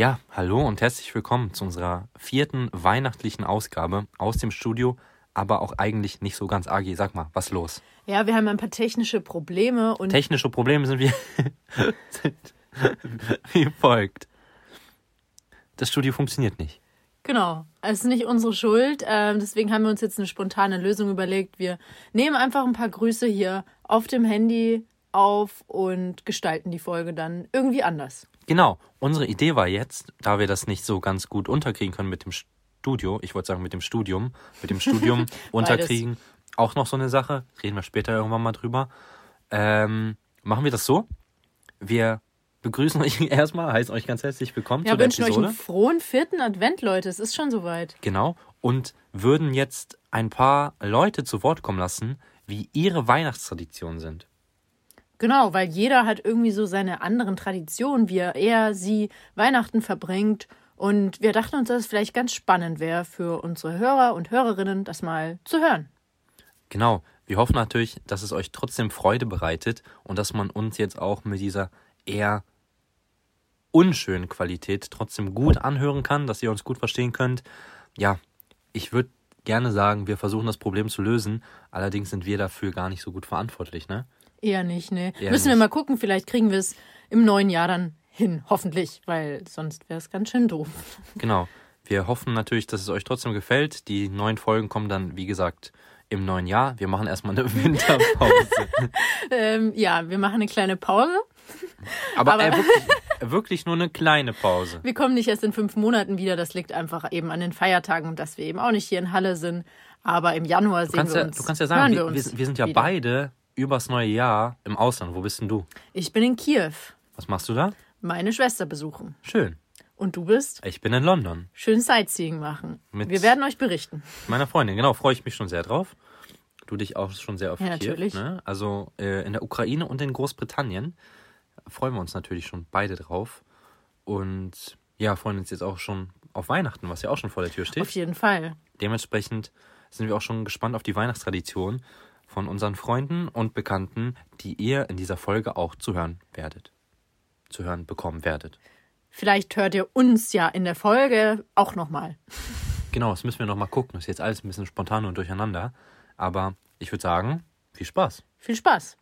Ja, hallo und herzlich willkommen zu unserer vierten weihnachtlichen Ausgabe aus dem Studio, aber auch eigentlich nicht so ganz Agi. Sag mal, was los? Ja, wir haben ein paar technische Probleme und Technische Probleme sind wie, sind wie folgt. Das Studio funktioniert nicht. genau, es ist nicht unsere Schuld. Ähm, deswegen haben wir uns jetzt eine spontane Lösung überlegt. Wir nehmen einfach ein paar Grüße hier auf dem Handy auf und gestalten die Folge dann irgendwie anders. Genau, unsere Idee war jetzt, da wir das nicht so ganz gut unterkriegen können mit dem Studio, ich wollte sagen mit dem Studium, mit dem Studium unterkriegen, auch noch so eine Sache, reden wir später irgendwann mal drüber. Ähm, machen wir das so? Wir begrüßen euch erstmal, heißen euch ganz herzlich willkommen Ja, zu der wünschen euch Episode. einen frohen vierten Advent, Leute. Es ist schon soweit. Genau. Und würden jetzt ein paar Leute zu Wort kommen lassen, wie ihre Weihnachtstraditionen sind. Genau, weil jeder hat irgendwie so seine anderen Traditionen, wie er, er sie Weihnachten verbringt. Und wir dachten uns, dass es vielleicht ganz spannend wäre für unsere Hörer und Hörerinnen, das mal zu hören. Genau. Wir hoffen natürlich, dass es euch trotzdem Freude bereitet und dass man uns jetzt auch mit dieser eher unschönen Qualität trotzdem gut anhören kann, dass ihr uns gut verstehen könnt. Ja, ich würde gerne sagen, wir versuchen das Problem zu lösen. Allerdings sind wir dafür gar nicht so gut verantwortlich, ne? Eher nicht, ne? Eher Müssen wir nicht. mal gucken, vielleicht kriegen wir es im neuen Jahr dann hin, hoffentlich, weil sonst wäre es ganz schön doof. Genau. Wir hoffen natürlich, dass es euch trotzdem gefällt. Die neuen Folgen kommen dann, wie gesagt, im neuen Jahr. Wir machen erstmal eine Winterpause. Ähm, ja, wir machen eine kleine Pause. Aber, Aber- äh, wirklich, wirklich nur eine kleine Pause. Wir kommen nicht erst in fünf Monaten wieder. Das liegt einfach eben an den Feiertagen und dass wir eben auch nicht hier in Halle sind. Aber im Januar Du sehen wir ja, uns. du kannst ja sagen, wir, wir, wir, wir sind ja wieder. beide übers neue Jahr im Ausland. Wo bist denn du? Ich bin in Kiew, Was machst du da? meine Schwester besuchen. Schön. Und du bist? Ich bin in London. Schön Sightseeing machen. Mit- wir werden euch berichten. Meiner Freundin. Genau, freue ich mich schon sehr drauf. Du dich auch schon sehr auf Ja, Kiew. natürlich. Ne? Also äh, in der Ukraine und in Großbritannien freuen wir uns natürlich schon beide drauf. Und ja, freuen uns jetzt auch schon auf Weihnachten, was ja auch schon vor der Tür steht. Auf jeden Fall. Dementsprechend sind wir auch schon gespannt auf die Weihnachtstradition von unseren Freunden und Bekannten, die ihr in dieser Folge auch zu hören werdet. Zu hören bekommen werdet. Vielleicht hört ihr uns ja in der Folge auch nochmal. Genau, das müssen wir noch mal gucken. Das ist jetzt alles ein bisschen spontan und durcheinander. Aber ich würde sagen, viel Spaß. Viel Spaß.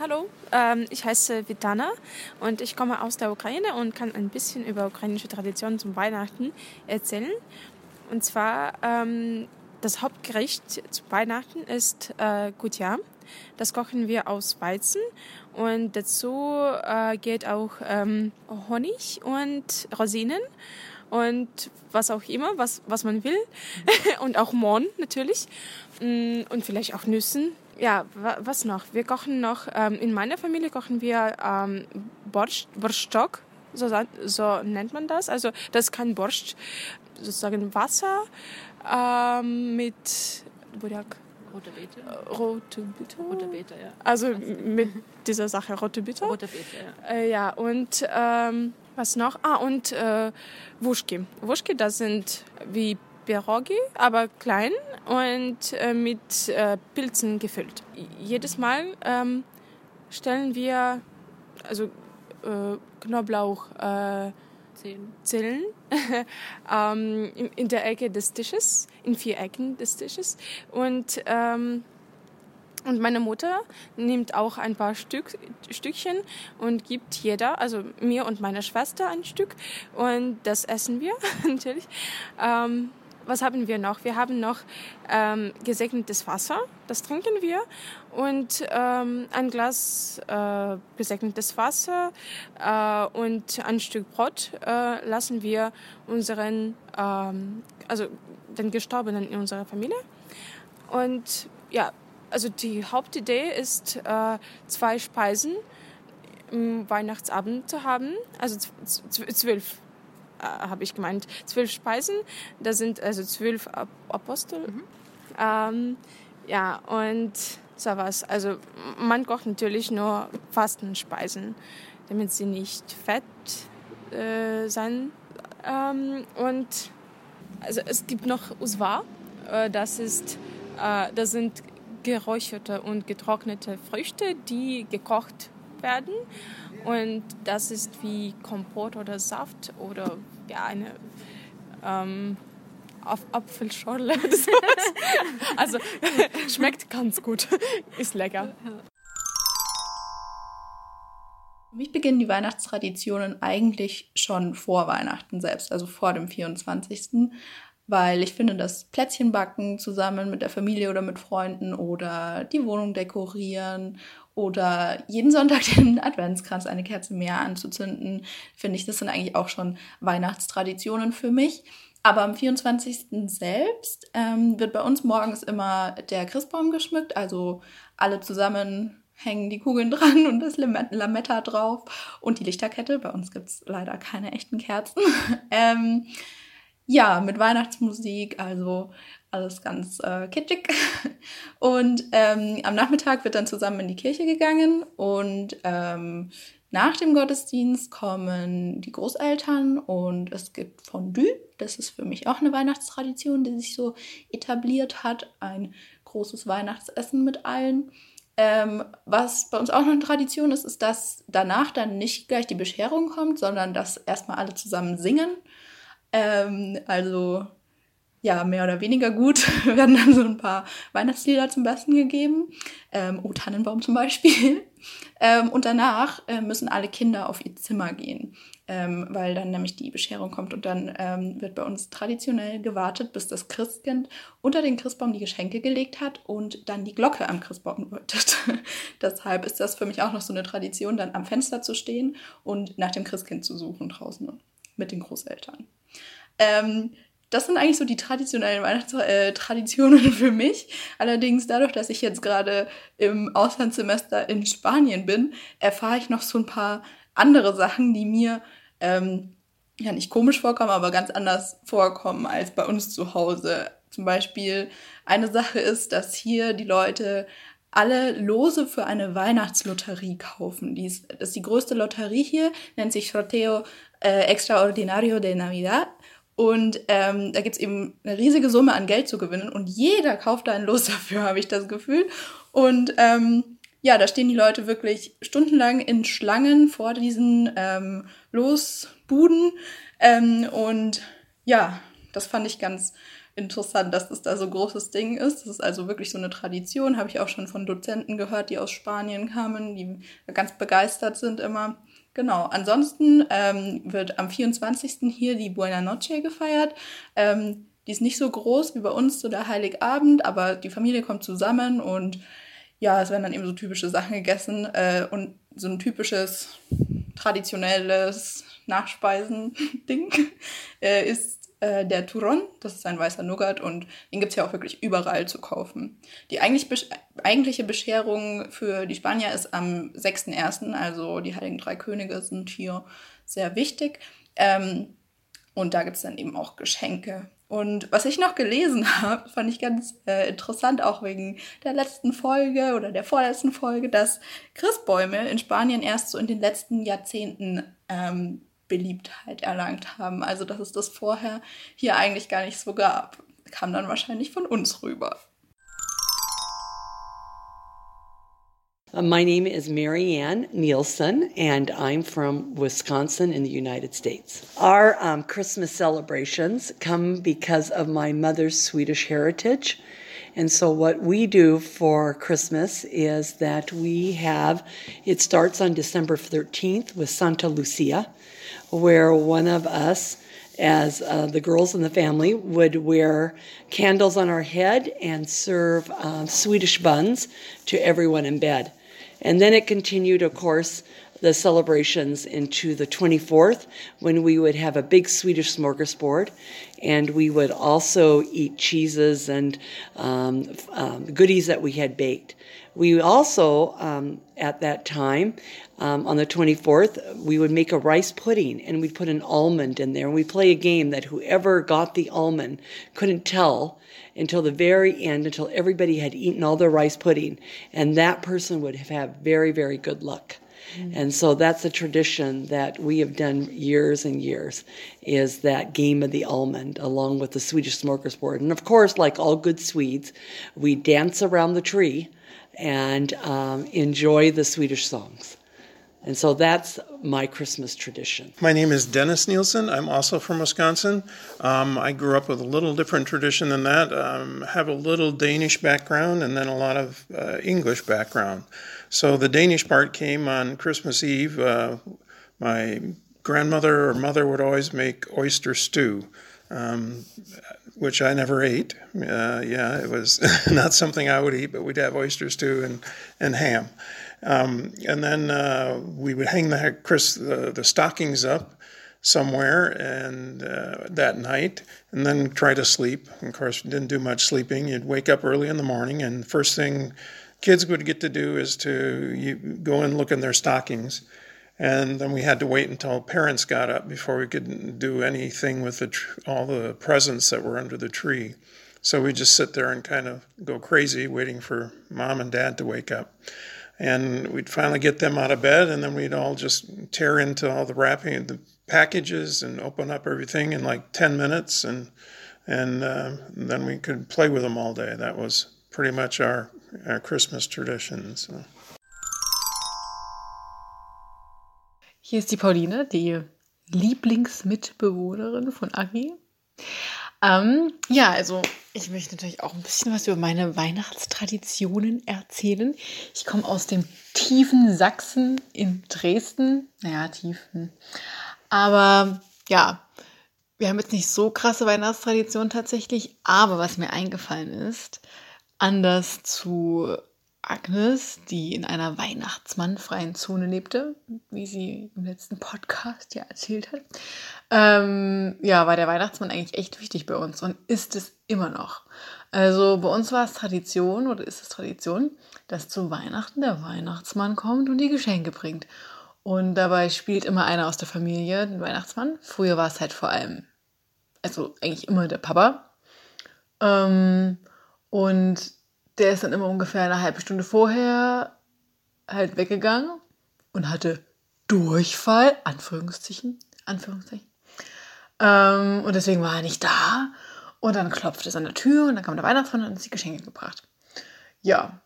Hallo, ähm, ich heiße Vitana und ich komme aus der Ukraine und kann ein bisschen über ukrainische Traditionen zum Weihnachten erzählen. Und zwar ähm, das Hauptgericht zu Weihnachten ist äh, Kutia. Das kochen wir aus Weizen und dazu äh, geht auch ähm, Honig und Rosinen und was auch immer, was, was man will. und auch Mohn natürlich. Mm, Und vielleicht auch Nüssen. Ja, wa- was noch? Wir kochen noch, ähm, in meiner Familie kochen wir ähm, Borscht, Borschtstock, so, so nennt man das. Also das ist kein Borscht, sozusagen Wasser ähm, mit Burak, Rote Beete. rote Bitter. Rote Beete, ja. Also mit dieser Sache rote Bitter. Rote Beete, ja. Äh, ja, und ähm, was noch? Ah, und äh, Wuschki. Wuschki, das sind wie Pierogi, aber klein und äh, mit äh, Pilzen gefüllt. Jedes Mal ähm, stellen wir also äh, Knoblauch äh, Zehn. Zellen ähm, in, in der Ecke des Tisches, in vier Ecken des Tisches. Und, ähm, und meine Mutter nimmt auch ein paar Stück, Stückchen und gibt jeder, also mir und meiner Schwester ein Stück. Und das essen wir natürlich. Ähm, was haben wir noch? Wir haben noch ähm, gesegnetes Wasser, das trinken wir. Und ähm, ein Glas äh, gesegnetes Wasser äh, und ein Stück Brot äh, lassen wir unseren, ähm, also den Gestorbenen in unserer Familie. Und ja, also die Hauptidee ist, äh, zwei Speisen im Weihnachtsabend zu haben, also zwölf habe ich gemeint, zwölf Speisen. Da sind also zwölf Ap- Apostel. Ähm, ja, und so was. Also man kocht natürlich nur Fastenspeisen, damit sie nicht fett äh, sein. Ähm, und also es gibt noch Uswa. Äh, das ist, äh, das sind geräucherte und getrocknete Früchte, die gekocht werden. Und das ist wie Kompott oder Saft oder ja, eine ähm, auf Apfelschorle oder sowas. Also schmeckt ganz gut, ist lecker. Für mich beginnen die Weihnachtstraditionen eigentlich schon vor Weihnachten selbst, also vor dem 24. Weil ich finde, das Plätzchenbacken zusammen mit der Familie oder mit Freunden oder die Wohnung dekorieren oder jeden Sonntag den Adventskranz eine Kerze mehr anzuzünden, finde ich, das sind eigentlich auch schon Weihnachtstraditionen für mich. Aber am 24. selbst ähm, wird bei uns morgens immer der Christbaum geschmückt, also alle zusammen hängen die Kugeln dran und das Lametta drauf und die Lichterkette. Bei uns gibt es leider keine echten Kerzen. ähm, ja, mit Weihnachtsmusik, also alles ganz äh, kitschig. Und ähm, am Nachmittag wird dann zusammen in die Kirche gegangen und ähm, nach dem Gottesdienst kommen die Großeltern und es gibt Fondue. Das ist für mich auch eine Weihnachtstradition, die sich so etabliert hat. Ein großes Weihnachtsessen mit allen. Ähm, was bei uns auch noch eine Tradition ist, ist, dass danach dann nicht gleich die Bescherung kommt, sondern dass erstmal alle zusammen singen. Ähm, also ja, mehr oder weniger gut werden dann so ein paar Weihnachtslieder zum Besten gegeben. Ähm, O Tannenbaum zum Beispiel. Ähm, und danach äh, müssen alle Kinder auf ihr Zimmer gehen, ähm, weil dann nämlich die Bescherung kommt und dann ähm, wird bei uns traditionell gewartet, bis das Christkind unter den Christbaum die Geschenke gelegt hat und dann die Glocke am Christbaum läutet. Deshalb ist das für mich auch noch so eine Tradition, dann am Fenster zu stehen und nach dem Christkind zu suchen draußen mit den Großeltern. Ähm, das sind eigentlich so die traditionellen Weihnachtstraditionen für mich. Allerdings dadurch, dass ich jetzt gerade im Auslandssemester in Spanien bin, erfahre ich noch so ein paar andere Sachen, die mir ähm, ja nicht komisch vorkommen, aber ganz anders vorkommen als bei uns zu Hause. Zum Beispiel eine Sache ist, dass hier die Leute alle Lose für eine Weihnachtslotterie kaufen. Die ist, das ist die größte Lotterie hier, nennt sich Sorteo äh, Extraordinario de Navidad. Und ähm, da gibt's eben eine riesige Summe an Geld zu gewinnen und jeder kauft da ein Los dafür, habe ich das Gefühl. Und ähm, ja, da stehen die Leute wirklich stundenlang in Schlangen vor diesen ähm, Losbuden. Ähm, und ja, das fand ich ganz interessant, dass das da so großes Ding ist. Das ist also wirklich so eine Tradition, habe ich auch schon von Dozenten gehört, die aus Spanien kamen, die ganz begeistert sind immer. Genau, ansonsten ähm, wird am 24. hier die Buena Noche gefeiert. Ähm, die ist nicht so groß wie bei uns, so der Heiligabend, aber die Familie kommt zusammen und ja, es werden dann eben so typische Sachen gegessen äh, und so ein typisches traditionelles Nachspeisen-Ding äh, ist äh, der Turon, das ist ein weißer Nougat und den gibt es ja auch wirklich überall zu kaufen. Die eigentlich besch eigentliche Bescherung für die Spanier ist am 6.1., also die Heiligen Drei Könige sind hier sehr wichtig. Ähm, und da gibt es dann eben auch Geschenke. Und was ich noch gelesen habe, fand ich ganz äh, interessant, auch wegen der letzten Folge oder der vorletzten Folge, dass Christbäume in Spanien erst so in den letzten Jahrzehnten ähm, Beliebtheit erlangt haben. Also, dass es das vorher hier eigentlich gar nicht so gab. Kam dann wahrscheinlich von uns rüber. Uh, my name is Marianne Nielsen, and I'm from Wisconsin in the United States. Our um, Christmas celebrations come because of my mother's Swedish heritage. And so, what we do for Christmas is that we have it starts on December 13th with Santa Lucia where one of us, as uh, the girls in the family, would wear candles on our head and serve um, Swedish buns to everyone in bed. And then it continued, of course, the celebrations into the 24th when we would have a big Swedish smorgasbord and we would also eat cheeses and um, um, goodies that we had baked. We also, um, at that time, um, on the 24th, we would make a rice pudding and we'd put an almond in there. And we'd play a game that whoever got the almond couldn't tell until the very end, until everybody had eaten all their rice pudding. And that person would have had very, very good luck. Mm-hmm. And so that's a tradition that we have done years and years is that game of the almond along with the Swedish smorgasbord. Board. And of course, like all good Swedes, we dance around the tree and um, enjoy the Swedish songs. And so that's my Christmas tradition. My name is Dennis Nielsen. I'm also from Wisconsin. Um, I grew up with a little different tradition than that. Um, have a little Danish background and then a lot of uh, English background. So the Danish part came on Christmas Eve. Uh, my grandmother or mother would always make oyster stew. Um, which I never ate. Uh, yeah, it was not something I would eat, but we'd have oyster stew and, and ham. Um, and then uh, we would hang the, Chris, the, the stockings up somewhere and uh, that night and then try to sleep. Of course, didn't do much sleeping. You'd wake up early in the morning, and first thing kids would get to do is to go and look in their stockings. And then we had to wait until parents got up before we could do anything with the tr- all the presents that were under the tree. So we just sit there and kind of go crazy waiting for mom and dad to wake up and we'd finally get them out of bed, and then we'd all just tear into all the wrapping, the packages, and open up everything in like ten minutes, and and uh, then we could play with them all day. That was pretty much our, our Christmas tradition. So. Hier ist die Pauline, die Lieblingsmitbewohnerin von Agi. Ähm, ja, also ich möchte natürlich auch ein bisschen was über meine Weihnachtstraditionen erzählen. Ich komme aus dem tiefen Sachsen in Dresden. Naja, tiefen. Aber ja, wir haben jetzt nicht so krasse Weihnachtstraditionen tatsächlich. Aber was mir eingefallen ist, anders zu Agnes, die in einer Weihnachtsmannfreien Zone lebte, wie sie im letzten Podcast ja erzählt hat, ähm, ja, war der Weihnachtsmann eigentlich echt wichtig bei uns und ist es immer noch. Also bei uns war es Tradition oder ist es Tradition, dass zu Weihnachten der Weihnachtsmann kommt und die Geschenke bringt. Und dabei spielt immer einer aus der Familie den Weihnachtsmann. Früher war es halt vor allem, also eigentlich immer der Papa. Ähm, und der ist dann immer ungefähr eine halbe Stunde vorher halt weggegangen und hatte Durchfall, Anführungszeichen, Anführungszeichen. Ähm, und deswegen war er nicht da. Und dann klopfte es an der Tür und dann kam der Weihnachtsmann und hat uns die Geschenke gebracht. Ja,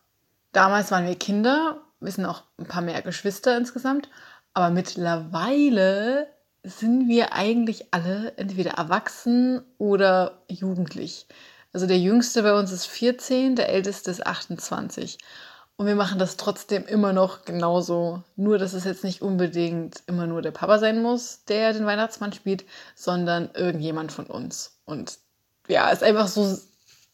damals waren wir Kinder, wir sind auch ein paar mehr Geschwister insgesamt, aber mittlerweile sind wir eigentlich alle entweder erwachsen oder jugendlich. Also der jüngste bei uns ist 14, der älteste ist 28. Und wir machen das trotzdem immer noch genauso. Nur, dass es jetzt nicht unbedingt immer nur der Papa sein muss, der den Weihnachtsmann spielt, sondern irgendjemand von uns. Und ja, ist einfach so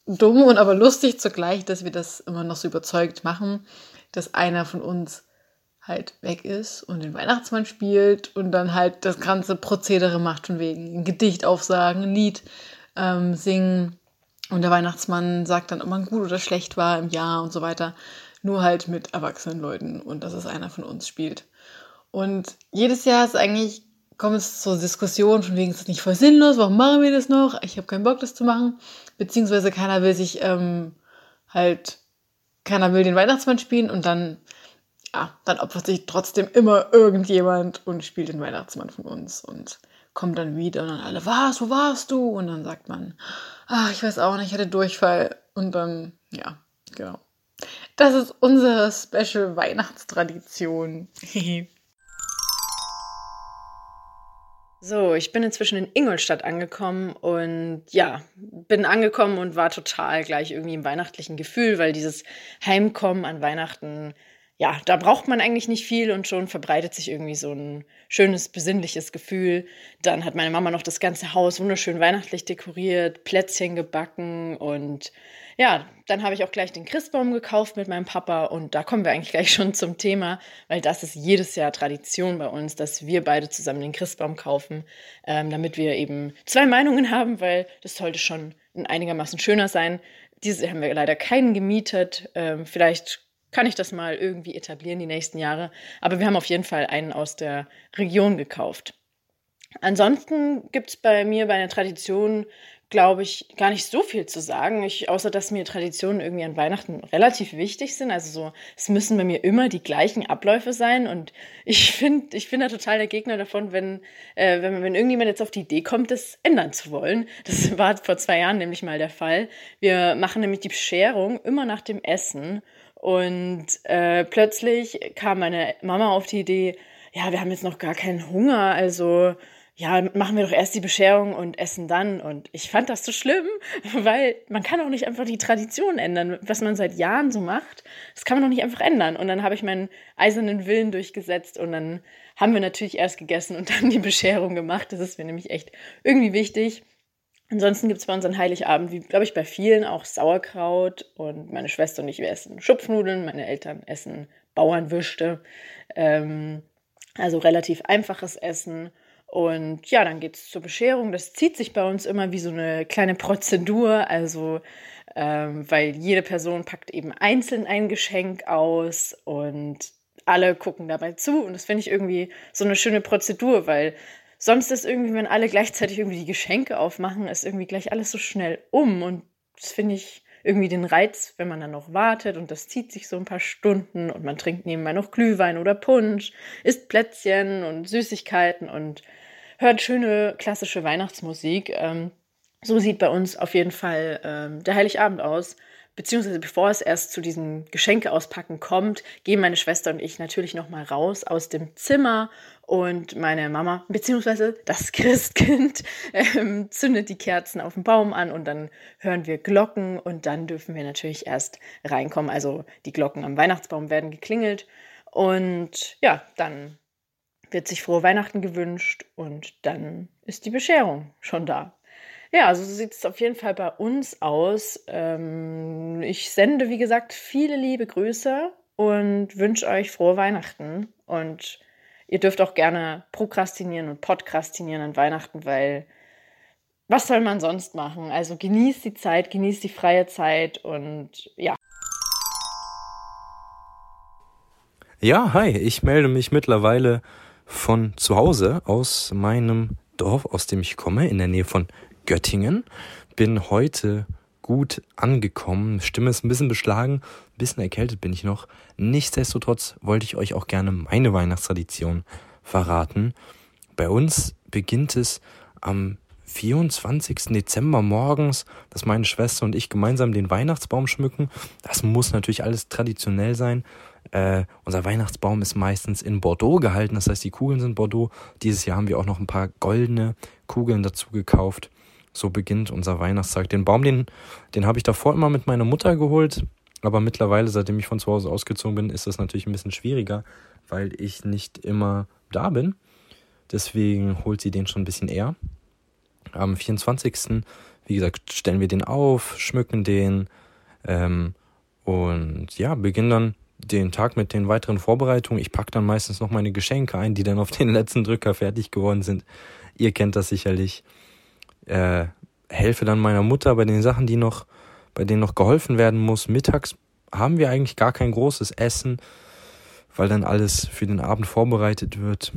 dumm und aber lustig zugleich, dass wir das immer noch so überzeugt machen, dass einer von uns halt weg ist und den Weihnachtsmann spielt und dann halt das ganze Prozedere macht, von wegen ein Gedicht aufsagen, ein Lied ähm, singen und der Weihnachtsmann sagt dann, ob man gut oder schlecht war im Jahr und so weiter. Nur halt mit erwachsenen Leuten und dass es einer von uns spielt. Und jedes Jahr ist eigentlich, kommt es zur Diskussion, von wegen ist das nicht voll sinnlos, warum machen wir das noch? Ich habe keinen Bock, das zu machen. Beziehungsweise keiner will sich ähm, halt, keiner will den Weihnachtsmann spielen und dann, ja, dann opfert sich trotzdem immer irgendjemand und spielt den Weihnachtsmann von uns und kommt dann wieder und dann alle, was, wo warst du? Und dann sagt man, ach, ich weiß auch nicht, ich hatte Durchfall. Und dann, ja, genau. Das ist unsere Special Weihnachtstradition. So, ich bin inzwischen in Ingolstadt angekommen und ja, bin angekommen und war total gleich irgendwie im weihnachtlichen Gefühl, weil dieses Heimkommen an Weihnachten ja, da braucht man eigentlich nicht viel und schon verbreitet sich irgendwie so ein schönes, besinnliches Gefühl. Dann hat meine Mama noch das ganze Haus wunderschön weihnachtlich dekoriert, Plätzchen gebacken und ja, dann habe ich auch gleich den Christbaum gekauft mit meinem Papa und da kommen wir eigentlich gleich schon zum Thema, weil das ist jedes Jahr Tradition bei uns, dass wir beide zusammen den Christbaum kaufen, ähm, damit wir eben zwei Meinungen haben, weil das sollte schon einigermaßen schöner sein. Diese haben wir leider keinen gemietet. Ähm, vielleicht kann ich das mal irgendwie etablieren die nächsten Jahre. Aber wir haben auf jeden Fall einen aus der Region gekauft. Ansonsten gibt es bei mir bei der Tradition, glaube ich, gar nicht so viel zu sagen. Ich, außer dass mir Traditionen irgendwie an Weihnachten relativ wichtig sind. Also so, es müssen bei mir immer die gleichen Abläufe sein. Und ich finde, ich bin da total der Gegner davon, wenn, äh, wenn, wenn irgendjemand jetzt auf die Idee kommt, das ändern zu wollen. Das war vor zwei Jahren nämlich mal der Fall. Wir machen nämlich die Bescherung immer nach dem Essen. Und äh, plötzlich kam meine Mama auf die Idee, ja, wir haben jetzt noch gar keinen Hunger, also ja, machen wir doch erst die Bescherung und essen dann. Und ich fand das so schlimm, weil man kann auch nicht einfach die Tradition ändern, was man seit Jahren so macht. Das kann man doch nicht einfach ändern. Und dann habe ich meinen eisernen Willen durchgesetzt und dann haben wir natürlich erst gegessen und dann die Bescherung gemacht. Das ist mir nämlich echt irgendwie wichtig. Ansonsten gibt es bei uns an Heiligabend, wie glaube ich bei vielen, auch Sauerkraut. Und meine Schwester und ich, wir essen Schupfnudeln. Meine Eltern essen Bauernwürste. Ähm, also relativ einfaches Essen. Und ja, dann geht es zur Bescherung. Das zieht sich bei uns immer wie so eine kleine Prozedur. Also, ähm, weil jede Person packt eben einzeln ein Geschenk aus und alle gucken dabei zu. Und das finde ich irgendwie so eine schöne Prozedur, weil sonst ist irgendwie, wenn alle gleichzeitig irgendwie die Geschenke aufmachen, ist irgendwie gleich alles so schnell um. Und das finde ich irgendwie den Reiz, wenn man dann noch wartet und das zieht sich so ein paar Stunden und man trinkt nebenbei noch Glühwein oder Punsch, isst Plätzchen und Süßigkeiten und hört schöne klassische Weihnachtsmusik. Ähm, so sieht bei uns auf jeden Fall ähm, der Heiligabend aus beziehungsweise bevor es erst zu diesem Geschenke auspacken kommt, gehen meine Schwester und ich natürlich noch mal raus aus dem Zimmer und meine Mama beziehungsweise das Christkind ähm, zündet die Kerzen auf dem Baum an und dann hören wir Glocken und dann dürfen wir natürlich erst reinkommen. Also die Glocken am Weihnachtsbaum werden geklingelt und ja, dann wird sich frohe Weihnachten gewünscht und dann ist die Bescherung schon da. Ja, also so sieht es auf jeden Fall bei uns aus. Ähm, ich sende, wie gesagt, viele liebe Grüße und wünsche euch frohe Weihnachten. Und ihr dürft auch gerne prokrastinieren und podkrastinieren an Weihnachten, weil was soll man sonst machen? Also genießt die Zeit, genießt die freie Zeit und ja. Ja, hi, ich melde mich mittlerweile von zu Hause aus meinem Dorf, aus dem ich komme, in der Nähe von Göttingen. Bin heute gut angekommen. Stimme ist ein bisschen beschlagen, ein bisschen erkältet bin ich noch. Nichtsdestotrotz wollte ich euch auch gerne meine Weihnachtstradition verraten. Bei uns beginnt es am 24. Dezember morgens, dass meine Schwester und ich gemeinsam den Weihnachtsbaum schmücken. Das muss natürlich alles traditionell sein. Äh, unser Weihnachtsbaum ist meistens in Bordeaux gehalten, das heißt, die Kugeln sind Bordeaux. Dieses Jahr haben wir auch noch ein paar goldene Kugeln dazu gekauft. So beginnt unser Weihnachtstag. Den Baum, den, den habe ich davor immer mit meiner Mutter geholt. Aber mittlerweile, seitdem ich von zu Hause ausgezogen bin, ist das natürlich ein bisschen schwieriger, weil ich nicht immer da bin. Deswegen holt sie den schon ein bisschen eher. Am 24. wie gesagt, stellen wir den auf, schmücken den ähm, und ja, beginnen dann den Tag mit den weiteren Vorbereitungen. Ich packe dann meistens noch meine Geschenke ein, die dann auf den letzten Drücker fertig geworden sind. Ihr kennt das sicherlich äh, helfe dann meiner Mutter bei den Sachen, die noch, bei denen noch geholfen werden muss. Mittags haben wir eigentlich gar kein großes Essen, weil dann alles für den Abend vorbereitet wird.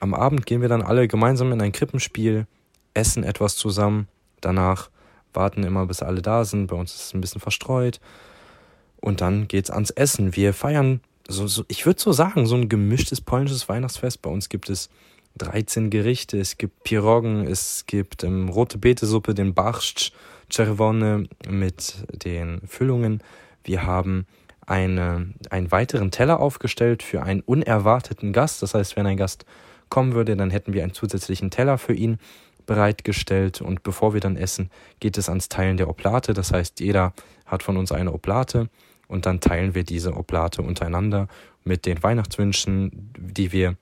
Am Abend gehen wir dann alle gemeinsam in ein Krippenspiel, essen etwas zusammen. Danach warten immer, bis alle da sind. Bei uns ist es ein bisschen verstreut. Und dann geht's ans Essen. Wir feiern, so, so ich würde so sagen, so ein gemischtes polnisches Weihnachtsfest. Bei uns gibt es 13 Gerichte. Es gibt Piroggen, es gibt ähm, rote Betesuppe, den Barszcz, Czerwone mit den Füllungen. Wir haben eine, einen weiteren Teller aufgestellt für einen unerwarteten Gast. Das heißt, wenn ein Gast kommen würde, dann hätten wir einen zusätzlichen Teller für ihn bereitgestellt. Und bevor wir dann essen, geht es ans Teilen der Oblate. Das heißt, jeder hat von uns eine Oblate und dann teilen wir diese Oblate untereinander mit den Weihnachtswünschen, die wir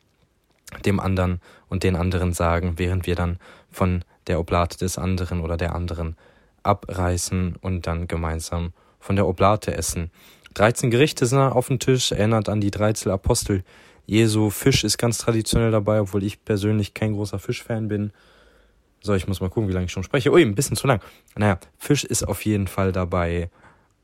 dem anderen und den anderen sagen, während wir dann von der Oblate des anderen oder der anderen abreißen und dann gemeinsam von der Oblate essen. 13 Gerichte sind auf dem Tisch, erinnert an die 13 Apostel Jesu. Fisch ist ganz traditionell dabei, obwohl ich persönlich kein großer Fischfan bin. So, ich muss mal gucken, wie lange ich schon spreche. Ui, ein bisschen zu lang. Naja, Fisch ist auf jeden Fall dabei.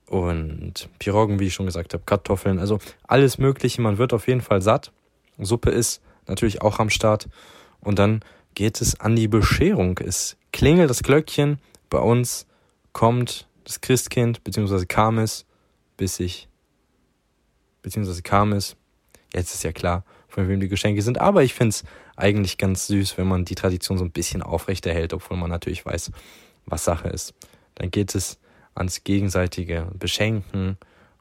Und Piroggen, wie ich schon gesagt habe, Kartoffeln, also alles Mögliche. Man wird auf jeden Fall satt. Suppe ist natürlich auch am Start. Und dann geht es an die Bescherung. Es klingelt das Glöckchen. Bei uns kommt das Christkind, beziehungsweise kam es, bis ich, beziehungsweise kam es. Jetzt ist ja klar, von wem die Geschenke sind. Aber ich finde es eigentlich ganz süß, wenn man die Tradition so ein bisschen aufrechterhält, obwohl man natürlich weiß, was Sache ist. Dann geht es ans gegenseitige Beschenken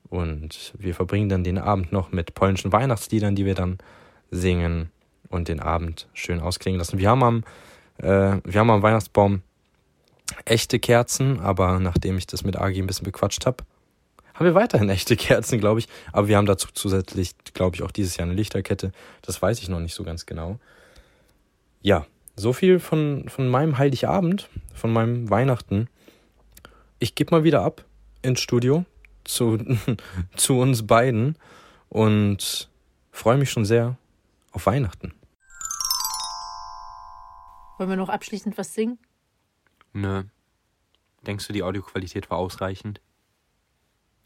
und wir verbringen dann den Abend noch mit polnischen Weihnachtsliedern, die wir dann singen und den Abend schön ausklingen lassen. Wir haben am, äh, wir haben am Weihnachtsbaum echte Kerzen, aber nachdem ich das mit Agi ein bisschen bequatscht habe, haben wir weiterhin echte Kerzen, glaube ich. Aber wir haben dazu zusätzlich, glaube ich, auch dieses Jahr eine Lichterkette. Das weiß ich noch nicht so ganz genau. Ja, so viel von, von meinem Heiligabend, von meinem Weihnachten. Ich gebe mal wieder ab ins Studio zu, zu uns beiden und freue mich schon sehr auf Weihnachten. Wollen wir noch abschließend was singen? Nö. Denkst du, die Audioqualität war ausreichend?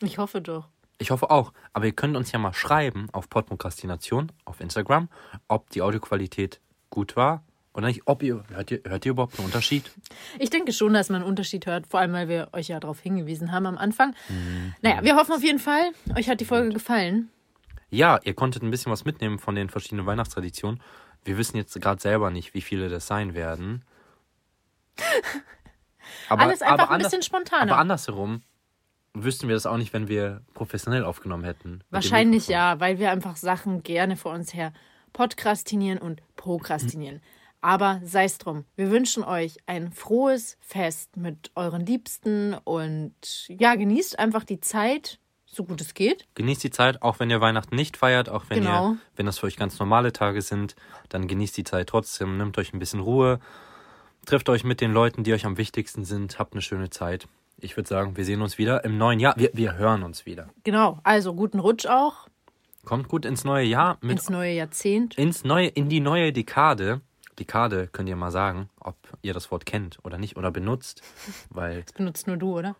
Ich hoffe doch. Ich hoffe auch. Aber ihr könnt uns ja mal schreiben auf Podprokrastination auf Instagram, ob die Audioqualität gut war oder nicht. Ob ihr, hört ihr, hört ihr überhaupt einen Unterschied? Ich denke schon, dass man einen Unterschied hört, vor allem weil wir euch ja darauf hingewiesen haben am Anfang. Naja, wir hoffen auf jeden Fall, euch hat die Folge gefallen. Ja, ihr konntet ein bisschen was mitnehmen von den verschiedenen Weihnachtstraditionen. Wir wissen jetzt gerade selber nicht, wie viele das sein werden. Aber, Alles einfach ein anders- bisschen spontaner. Aber andersherum wüssten wir das auch nicht, wenn wir professionell aufgenommen hätten. Wahrscheinlich ja, weil wir einfach Sachen gerne vor uns her podkrastinieren und prokrastinieren. Aber sei es drum. Wir wünschen euch ein frohes Fest mit euren Liebsten und ja, genießt einfach die Zeit, so gut es geht. Genießt die Zeit, auch wenn ihr Weihnachten nicht feiert, auch wenn Genau. ihr, wenn das für euch ganz normale Tage sind, dann genießt die Zeit trotzdem, nehmt euch ein bisschen Ruhe, trefft euch mit den Leuten, die euch am wichtigsten sind, habt eine schöne Zeit. Ich würde sagen, wir sehen uns wieder im neuen Jahr. Wir, wir hören uns wieder. Genau, also guten Rutsch auch Kommt gut ins neue Jahr mit ins neue Jahrzehnt. ins neue, in die neue Dekade. Dekade könnt ihr mal sagen, ob ihr das Wort kennt oder nicht oder benutzt, weil Benutzt nur du, oder?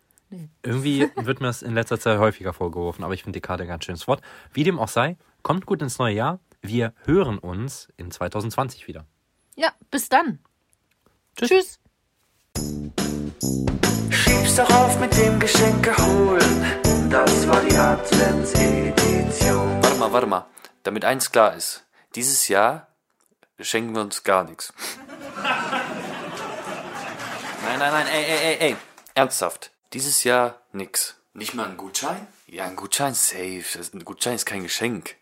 Irgendwie wird mir das in letzter Zeit häufiger vorgeworfen, aber ich finde Dekade ein ganz schönes Wort. Wie dem auch sei, kommt gut ins neue Jahr. Wir hören uns in 2020 wieder. Ja, bis dann. Tschüss. Schieb's doch auf mit dem Geschenke holen. Das war die Adventsedition. Warte mal, warte mal. Damit eins klar ist. Dieses Jahr schenken wir uns gar nichts. Nein, nein, nein, ey, ey, ey, ey. Ernsthaft. Dieses Jahr nix. Nicht mal ein Gutschein? Ja, ein Gutschein safe. Das- Ein Gutschein ist kein Geschenk.